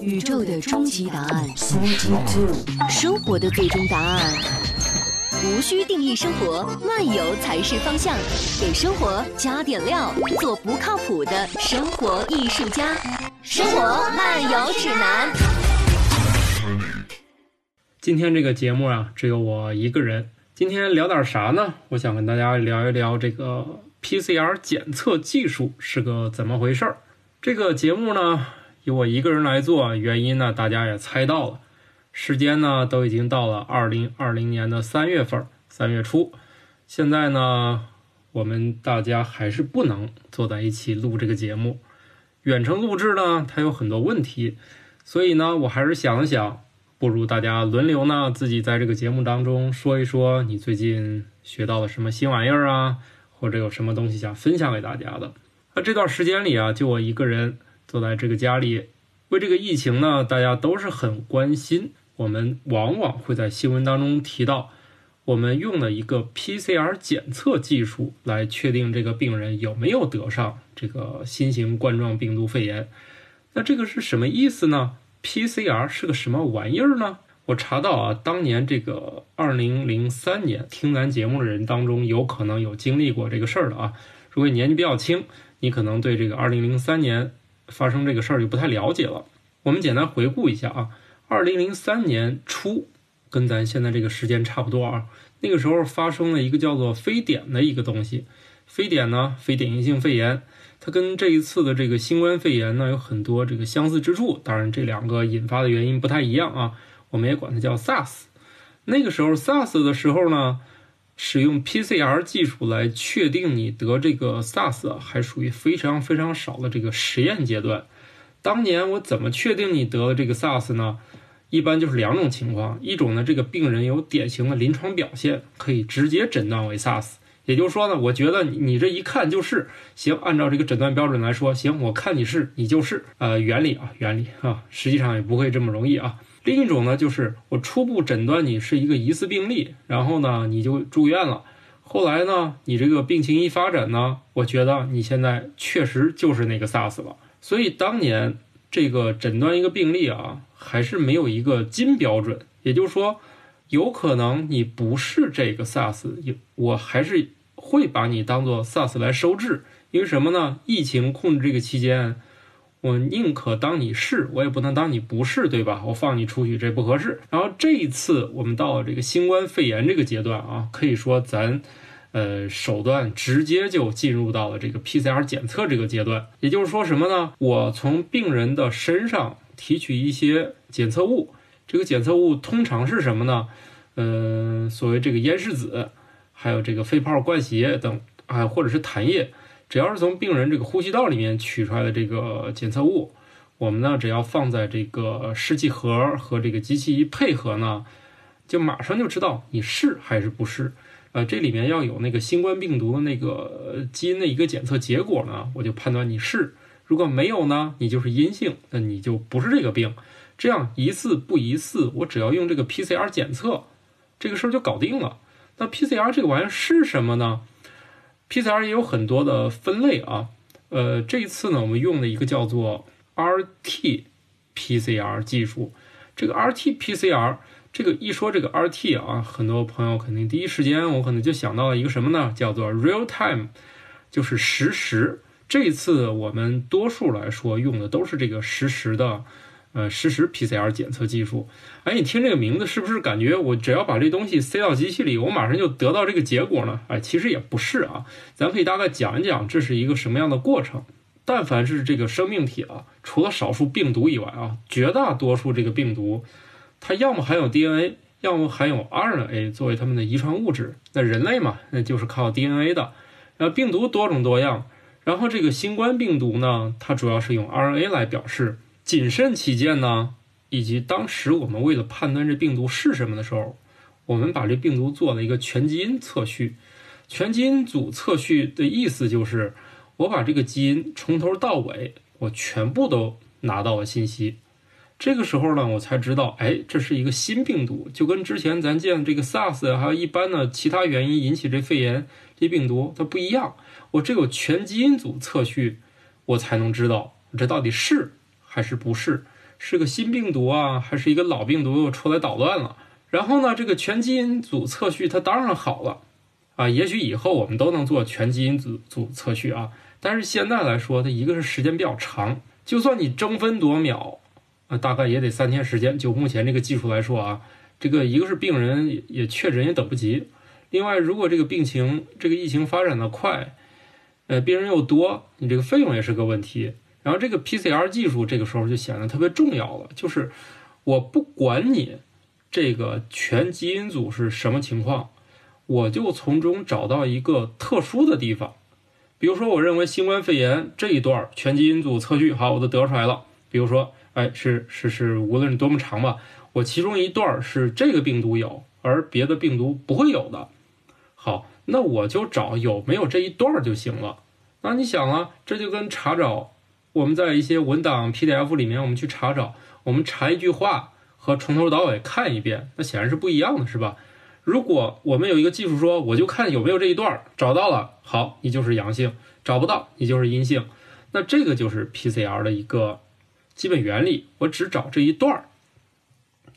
宇宙的终极答案，生活的最终答案。无需定义生活，漫游才是方向。给生活加点料，做不靠谱的生活艺术家。生活漫游指南。今天这个节目啊，只有我一个人。今天聊点啥呢？我想跟大家聊一聊这个 PCR 检测技术是个怎么回事儿。这个节目呢，由我一个人来做，原因呢，大家也猜到了。时间呢，都已经到了二零二零年的三月份，三月初。现在呢，我们大家还是不能坐在一起录这个节目。远程录制呢，它有很多问题，所以呢，我还是想了想。不如大家轮流呢，自己在这个节目当中说一说你最近学到了什么新玩意儿啊，或者有什么东西想分享给大家的。那这段时间里啊，就我一个人坐在这个家里，为这个疫情呢，大家都是很关心。我们往往会在新闻当中提到，我们用了一个 PCR 检测技术来确定这个病人有没有得上这个新型冠状病毒肺炎。那这个是什么意思呢？PCR 是个什么玩意儿呢？我查到啊，当年这个二零零三年听咱节目的人当中，有可能有经历过这个事儿的啊。如果你年纪比较轻，你可能对这个二零零三年发生这个事儿就不太了解了。我们简单回顾一下啊，二零零三年初，跟咱现在这个时间差不多啊。那个时候发生了一个叫做非典的一个东西，非典呢，非典型性肺炎。它跟这一次的这个新冠肺炎呢有很多这个相似之处，当然这两个引发的原因不太一样啊。我们也管它叫 SARS。那个时候 SARS 的时候呢，使用 PCR 技术来确定你得这个 SARS 还属于非常非常少的这个实验阶段。当年我怎么确定你得了这个 SARS 呢？一般就是两种情况，一种呢这个病人有典型的临床表现，可以直接诊断为 SARS。也就是说呢，我觉得你这一看就是行，按照这个诊断标准来说，行，我看你是你就是，呃，原理啊，原理啊，实际上也不会这么容易啊。另一种呢，就是我初步诊断你是一个疑似病例，然后呢你就住院了，后来呢你这个病情一发展呢，我觉得你现在确实就是那个 SARS 了。所以当年这个诊断一个病例啊，还是没有一个金标准，也就是说，有可能你不是这个 SARS，我还是。会把你当做 SARS 来收治，因为什么呢？疫情控制这个期间，我宁可当你是，我也不能当你不是，对吧？我放你出去这不合适。然后这一次我们到了这个新冠肺炎这个阶段啊，可以说咱呃手段直接就进入到了这个 PCR 检测这个阶段。也就是说什么呢？我从病人的身上提取一些检测物，这个检测物通常是什么呢？嗯，所谓这个咽拭子。还有这个肺泡灌洗液等啊，或者是痰液，只要是从病人这个呼吸道里面取出来的这个检测物，我们呢只要放在这个试剂盒和这个机器一配合呢，就马上就知道你是还是不是。呃，这里面要有那个新冠病毒的那个基因的一个检测结果呢，我就判断你是；如果没有呢，你就是阴性，那你就不是这个病。这样一次不一次，我只要用这个 PCR 检测，这个事儿就搞定了。那 PCR 这个玩意儿是什么呢？PCR 也有很多的分类啊。呃，这一次呢，我们用的一个叫做 RT-PCR 技术。这个 RT-PCR，这个一说这个 RT 啊，很多朋友肯定第一时间我可能就想到了一个什么呢？叫做 real time，就是实时。这一次我们多数来说用的都是这个实时的。呃，实时 PCR 检测技术，哎，你听这个名字是不是感觉我只要把这东西塞到机器里，我马上就得到这个结果呢？哎，其实也不是啊，咱可以大概讲一讲这是一个什么样的过程。但凡是这个生命体啊，除了少数病毒以外啊，绝大多数这个病毒，它要么含有 DNA，要么含有 RNA 作为它们的遗传物质。那人类嘛，那就是靠 DNA 的。然后病毒多种多样，然后这个新冠病毒呢，它主要是用 RNA 来表示。谨慎起见呢，以及当时我们为了判断这病毒是什么的时候，我们把这病毒做了一个全基因测序。全基因组测序的意思就是，我把这个基因从头到尾，我全部都拿到了信息。这个时候呢，我才知道，哎，这是一个新病毒，就跟之前咱见这个 SARS 还有一般的其他原因引起这肺炎这病毒它不一样。我只有全基因组测序，我才能知道这到底是。还是不是？是个新病毒啊，还是一个老病毒又出来捣乱了？然后呢，这个全基因组测序它当然好了啊，也许以后我们都能做全基因组组测序啊。但是现在来说，它一个是时间比较长，就算你争分夺秒，啊，大概也得三天时间。就目前这个技术来说啊，这个一个是病人也确诊也等不及，另外如果这个病情这个疫情发展的快，呃，病人又多，你这个费用也是个问题。然后这个 PCR 技术这个时候就显得特别重要了，就是我不管你这个全基因组是什么情况，我就从中找到一个特殊的地方。比如说，我认为新冠肺炎这一段全基因组测序好，我都得出来了。比如说，哎，是是是，无论多么长吧，我其中一段是这个病毒有，而别的病毒不会有的。好，那我就找有没有这一段就行了。那你想啊，这就跟查找。我们在一些文档 PDF 里面，我们去查找，我们查一句话和从头到尾看一遍，那显然是不一样的，是吧？如果我们有一个技术说，我就看有没有这一段，找到了，好，你就是阳性；找不到，你就是阴性。那这个就是 PCR 的一个基本原理，我只找这一段。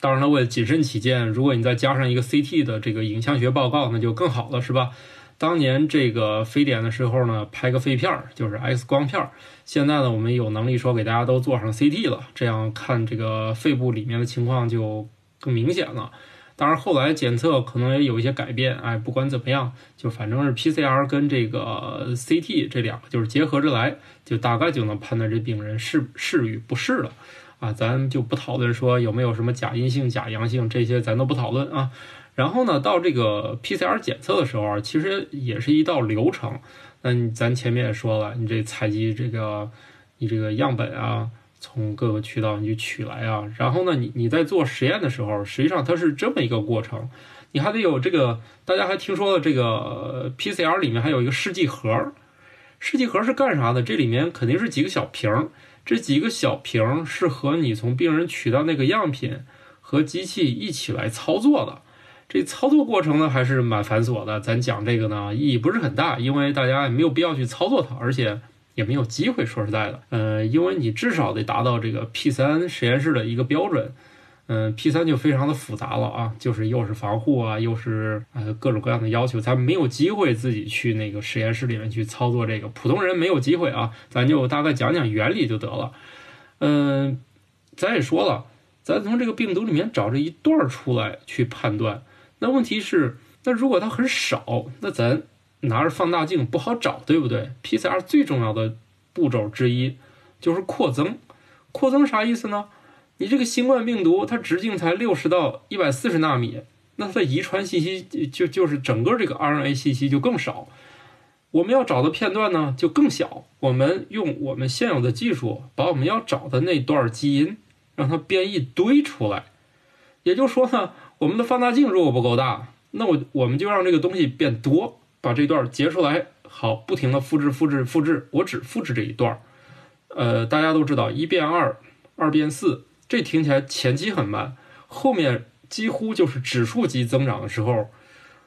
当然了，为了谨慎起见，如果你再加上一个 CT 的这个影像学报告，那就更好了，是吧？当年这个非典的时候呢，拍个肺片儿就是 X 光片儿。现在呢，我们有能力说给大家都做上 CT 了，这样看这个肺部里面的情况就更明显了。当然，后来检测可能也有一些改变。哎，不管怎么样，就反正是 PCR 跟这个 CT 这两个就是结合着来，就大概就能判断这病人是是与不是了。啊，咱就不讨论说有没有什么假阴性、假阳性这些，咱都不讨论啊。然后呢，到这个 PCR 检测的时候啊，其实也是一道流程。那咱前面也说了，你这采集这个，你这个样本啊，从各个渠道你去取来啊。然后呢，你你在做实验的时候，实际上它是这么一个过程。你还得有这个，大家还听说了这个 PCR 里面还有一个试剂盒。试剂盒是干啥的？这里面肯定是几个小瓶儿，这几个小瓶儿是和你从病人取到那个样品和机器一起来操作的。这操作过程呢还是蛮繁琐的，咱讲这个呢意义不是很大，因为大家也没有必要去操作它，而且也没有机会。说实在的，呃，因为你至少得达到这个 P 三实验室的一个标准，嗯，P 三就非常的复杂了啊，就是又是防护啊，又是呃各种各样的要求，咱没有机会自己去那个实验室里面去操作这个，普通人没有机会啊，咱就大概讲讲原理就得了。嗯，咱也说了，咱从这个病毒里面找这一段出来去判断。那问题是，那如果它很少，那咱拿着放大镜不好找，对不对？PCR 最重要的步骤之一就是扩增。扩增啥意思呢？你这个新冠病毒它直径才六十到一百四十纳米，那它的遗传信息就就是整个这个 RNA 信息就更少。我们要找的片段呢就更小。我们用我们现有的技术，把我们要找的那段基因让它编一堆出来。也就是说呢。我们的放大镜如果不够大，那我我们就让这个东西变多，把这段截出来，好，不停的复制、复制、复制，我只复制这一段。呃，大家都知道一变二，二变四，这听起来前期很慢，后面几乎就是指数级增长的时候，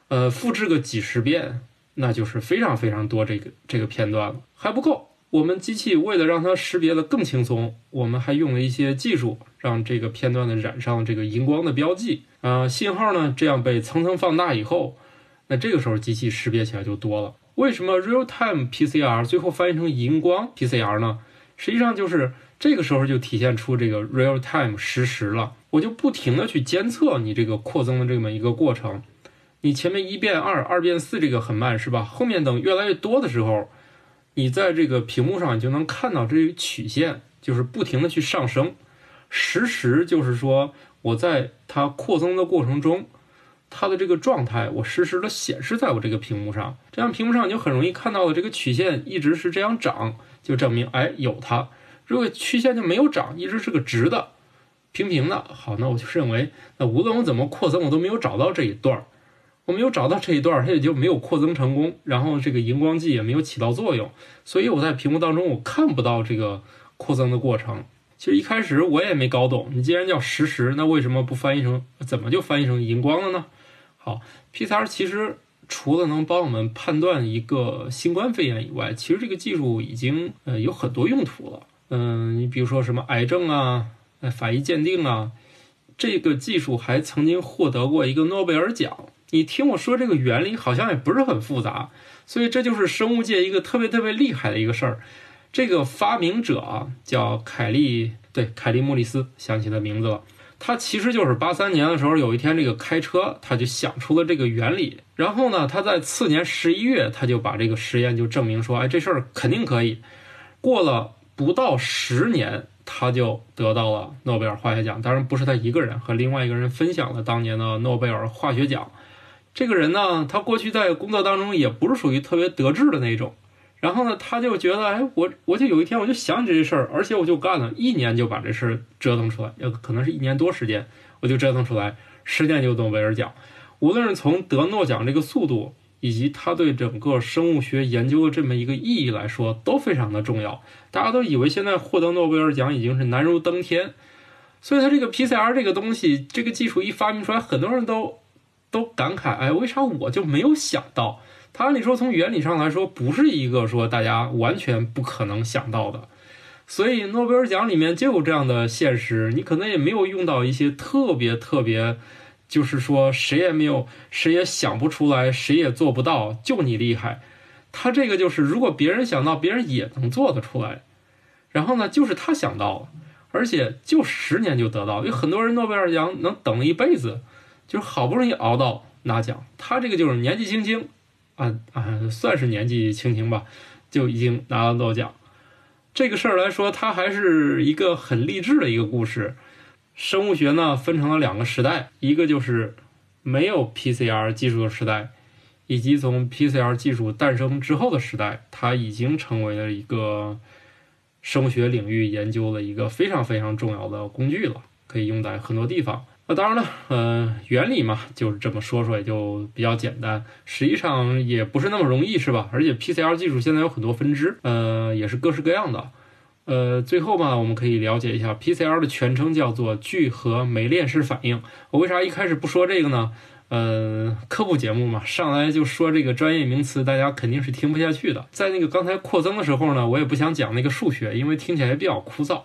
呃，复制个几十遍，那就是非常非常多这个这个片段了，还不够。我们机器为了让它识别的更轻松，我们还用了一些技术，让这个片段呢染上这个荧光的标记。啊，信号呢？这样被层层放大以后，那这个时候机器识别起来就多了。为什么 real time PCR 最后翻译成荧光 PCR 呢？实际上就是这个时候就体现出这个 real time 实时了。我就不停的去监测你这个扩增的这么一个过程。你前面一变二，二变四，这个很慢是吧？后面等越来越多的时候，你在这个屏幕上你就能看到这个曲线，就是不停的去上升。实时就是说。我在它扩增的过程中，它的这个状态我实时的显示在我这个屏幕上，这样屏幕上你就很容易看到了这个曲线一直是这样涨，就证明哎有它。如果曲线就没有涨，一直是个直的、平平的，好，那我就认为那无论我怎么扩增，我都没有找到这一段儿，我没有找到这一段，它也就没有扩增成功，然后这个荧光剂也没有起到作用，所以我在屏幕当中我看不到这个扩增的过程。其实一开始我也没搞懂，你既然叫实时，那为什么不翻译成怎么就翻译成荧光了呢？好，PCR 其实除了能帮我们判断一个新冠肺炎以外，其实这个技术已经呃有很多用途了。嗯，你比如说什么癌症啊，呃法医鉴定啊，这个技术还曾经获得过一个诺贝尔奖。你听我说这个原理好像也不是很复杂，所以这就是生物界一个特别特别厉害的一个事儿。这个发明者啊叫凯利，对，凯利莫里斯，想起他名字了。他其实就是八三年的时候，有一天这个开车，他就想出了这个原理。然后呢，他在次年十一月，他就把这个实验就证明说，哎，这事儿肯定可以。过了不到十年，他就得到了诺贝尔化学奖。当然不是他一个人，和另外一个人分享了当年的诺贝尔化学奖。这个人呢，他过去在工作当中也不是属于特别得志的那种。然后呢，他就觉得，哎，我我就有一天我就想起这事儿，而且我就干了一年就把这事儿折腾出来，要可能是一年多时间，我就折腾出来，十年就诺贝尔奖。无论是从得诺奖这个速度，以及他对整个生物学研究的这么一个意义来说，都非常的重要。大家都以为现在获得诺贝尔奖已经是难如登天，所以他这个 PCR 这个东西，这个技术一发明出来，很多人都都感慨，哎，为啥我就没有想到？他按理说从原理上来说，不是一个说大家完全不可能想到的，所以诺贝尔奖里面就有这样的现实，你可能也没有用到一些特别特别，就是说谁也没有，谁也想不出来，谁也做不到，就你厉害。他这个就是如果别人想到，别人也能做得出来，然后呢，就是他想到了，而且就十年就得到，有很多人诺贝尔奖能等一辈子，就是好不容易熬到拿奖，他这个就是年纪轻轻。啊啊，算是年纪轻轻吧，就已经拿到诺奖。这个事儿来说，它还是一个很励志的一个故事。生物学呢，分成了两个时代，一个就是没有 PCR 技术的时代，以及从 PCR 技术诞生之后的时代，它已经成为了一个生物学领域研究的一个非常非常重要的工具了，可以用在很多地方。那当然了，呃，原理嘛，就是这么说说也就比较简单，实际上也不是那么容易，是吧？而且 PCR 技术现在有很多分支，呃，也是各式各样的。呃，最后嘛，我们可以了解一下 PCR 的全称叫做聚合酶链式反应。我为啥一开始不说这个呢？呃，科普节目嘛，上来就说这个专业名词，大家肯定是听不下去的。在那个刚才扩增的时候呢，我也不想讲那个数学，因为听起来比较枯燥。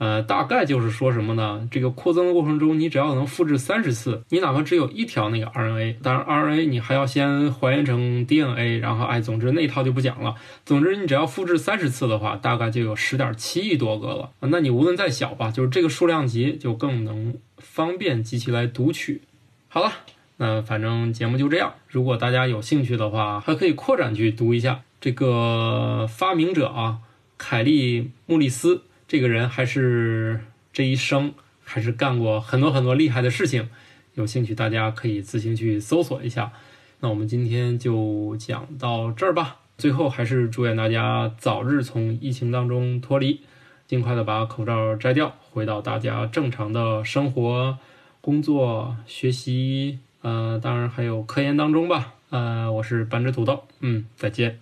呃，大概就是说什么呢？这个扩增的过程中，你只要能复制三十次，你哪怕只有一条那个 RNA，当然 RNA 你还要先还原成 DNA，然后哎，总之那套就不讲了。总之你只要复制三十次的话，大概就有十点七亿多个了。那你无论再小吧，就是这个数量级就更能方便机器来读取。好了，那反正节目就这样。如果大家有兴趣的话，还可以扩展去读一下这个发明者啊，凯利穆利斯。这个人还是这一生还是干过很多很多厉害的事情，有兴趣大家可以自行去搜索一下。那我们今天就讲到这儿吧。最后还是祝愿大家早日从疫情当中脱离，尽快的把口罩摘掉，回到大家正常的生活、工作、学习，呃，当然还有科研当中吧。呃，我是半只土豆，嗯，再见。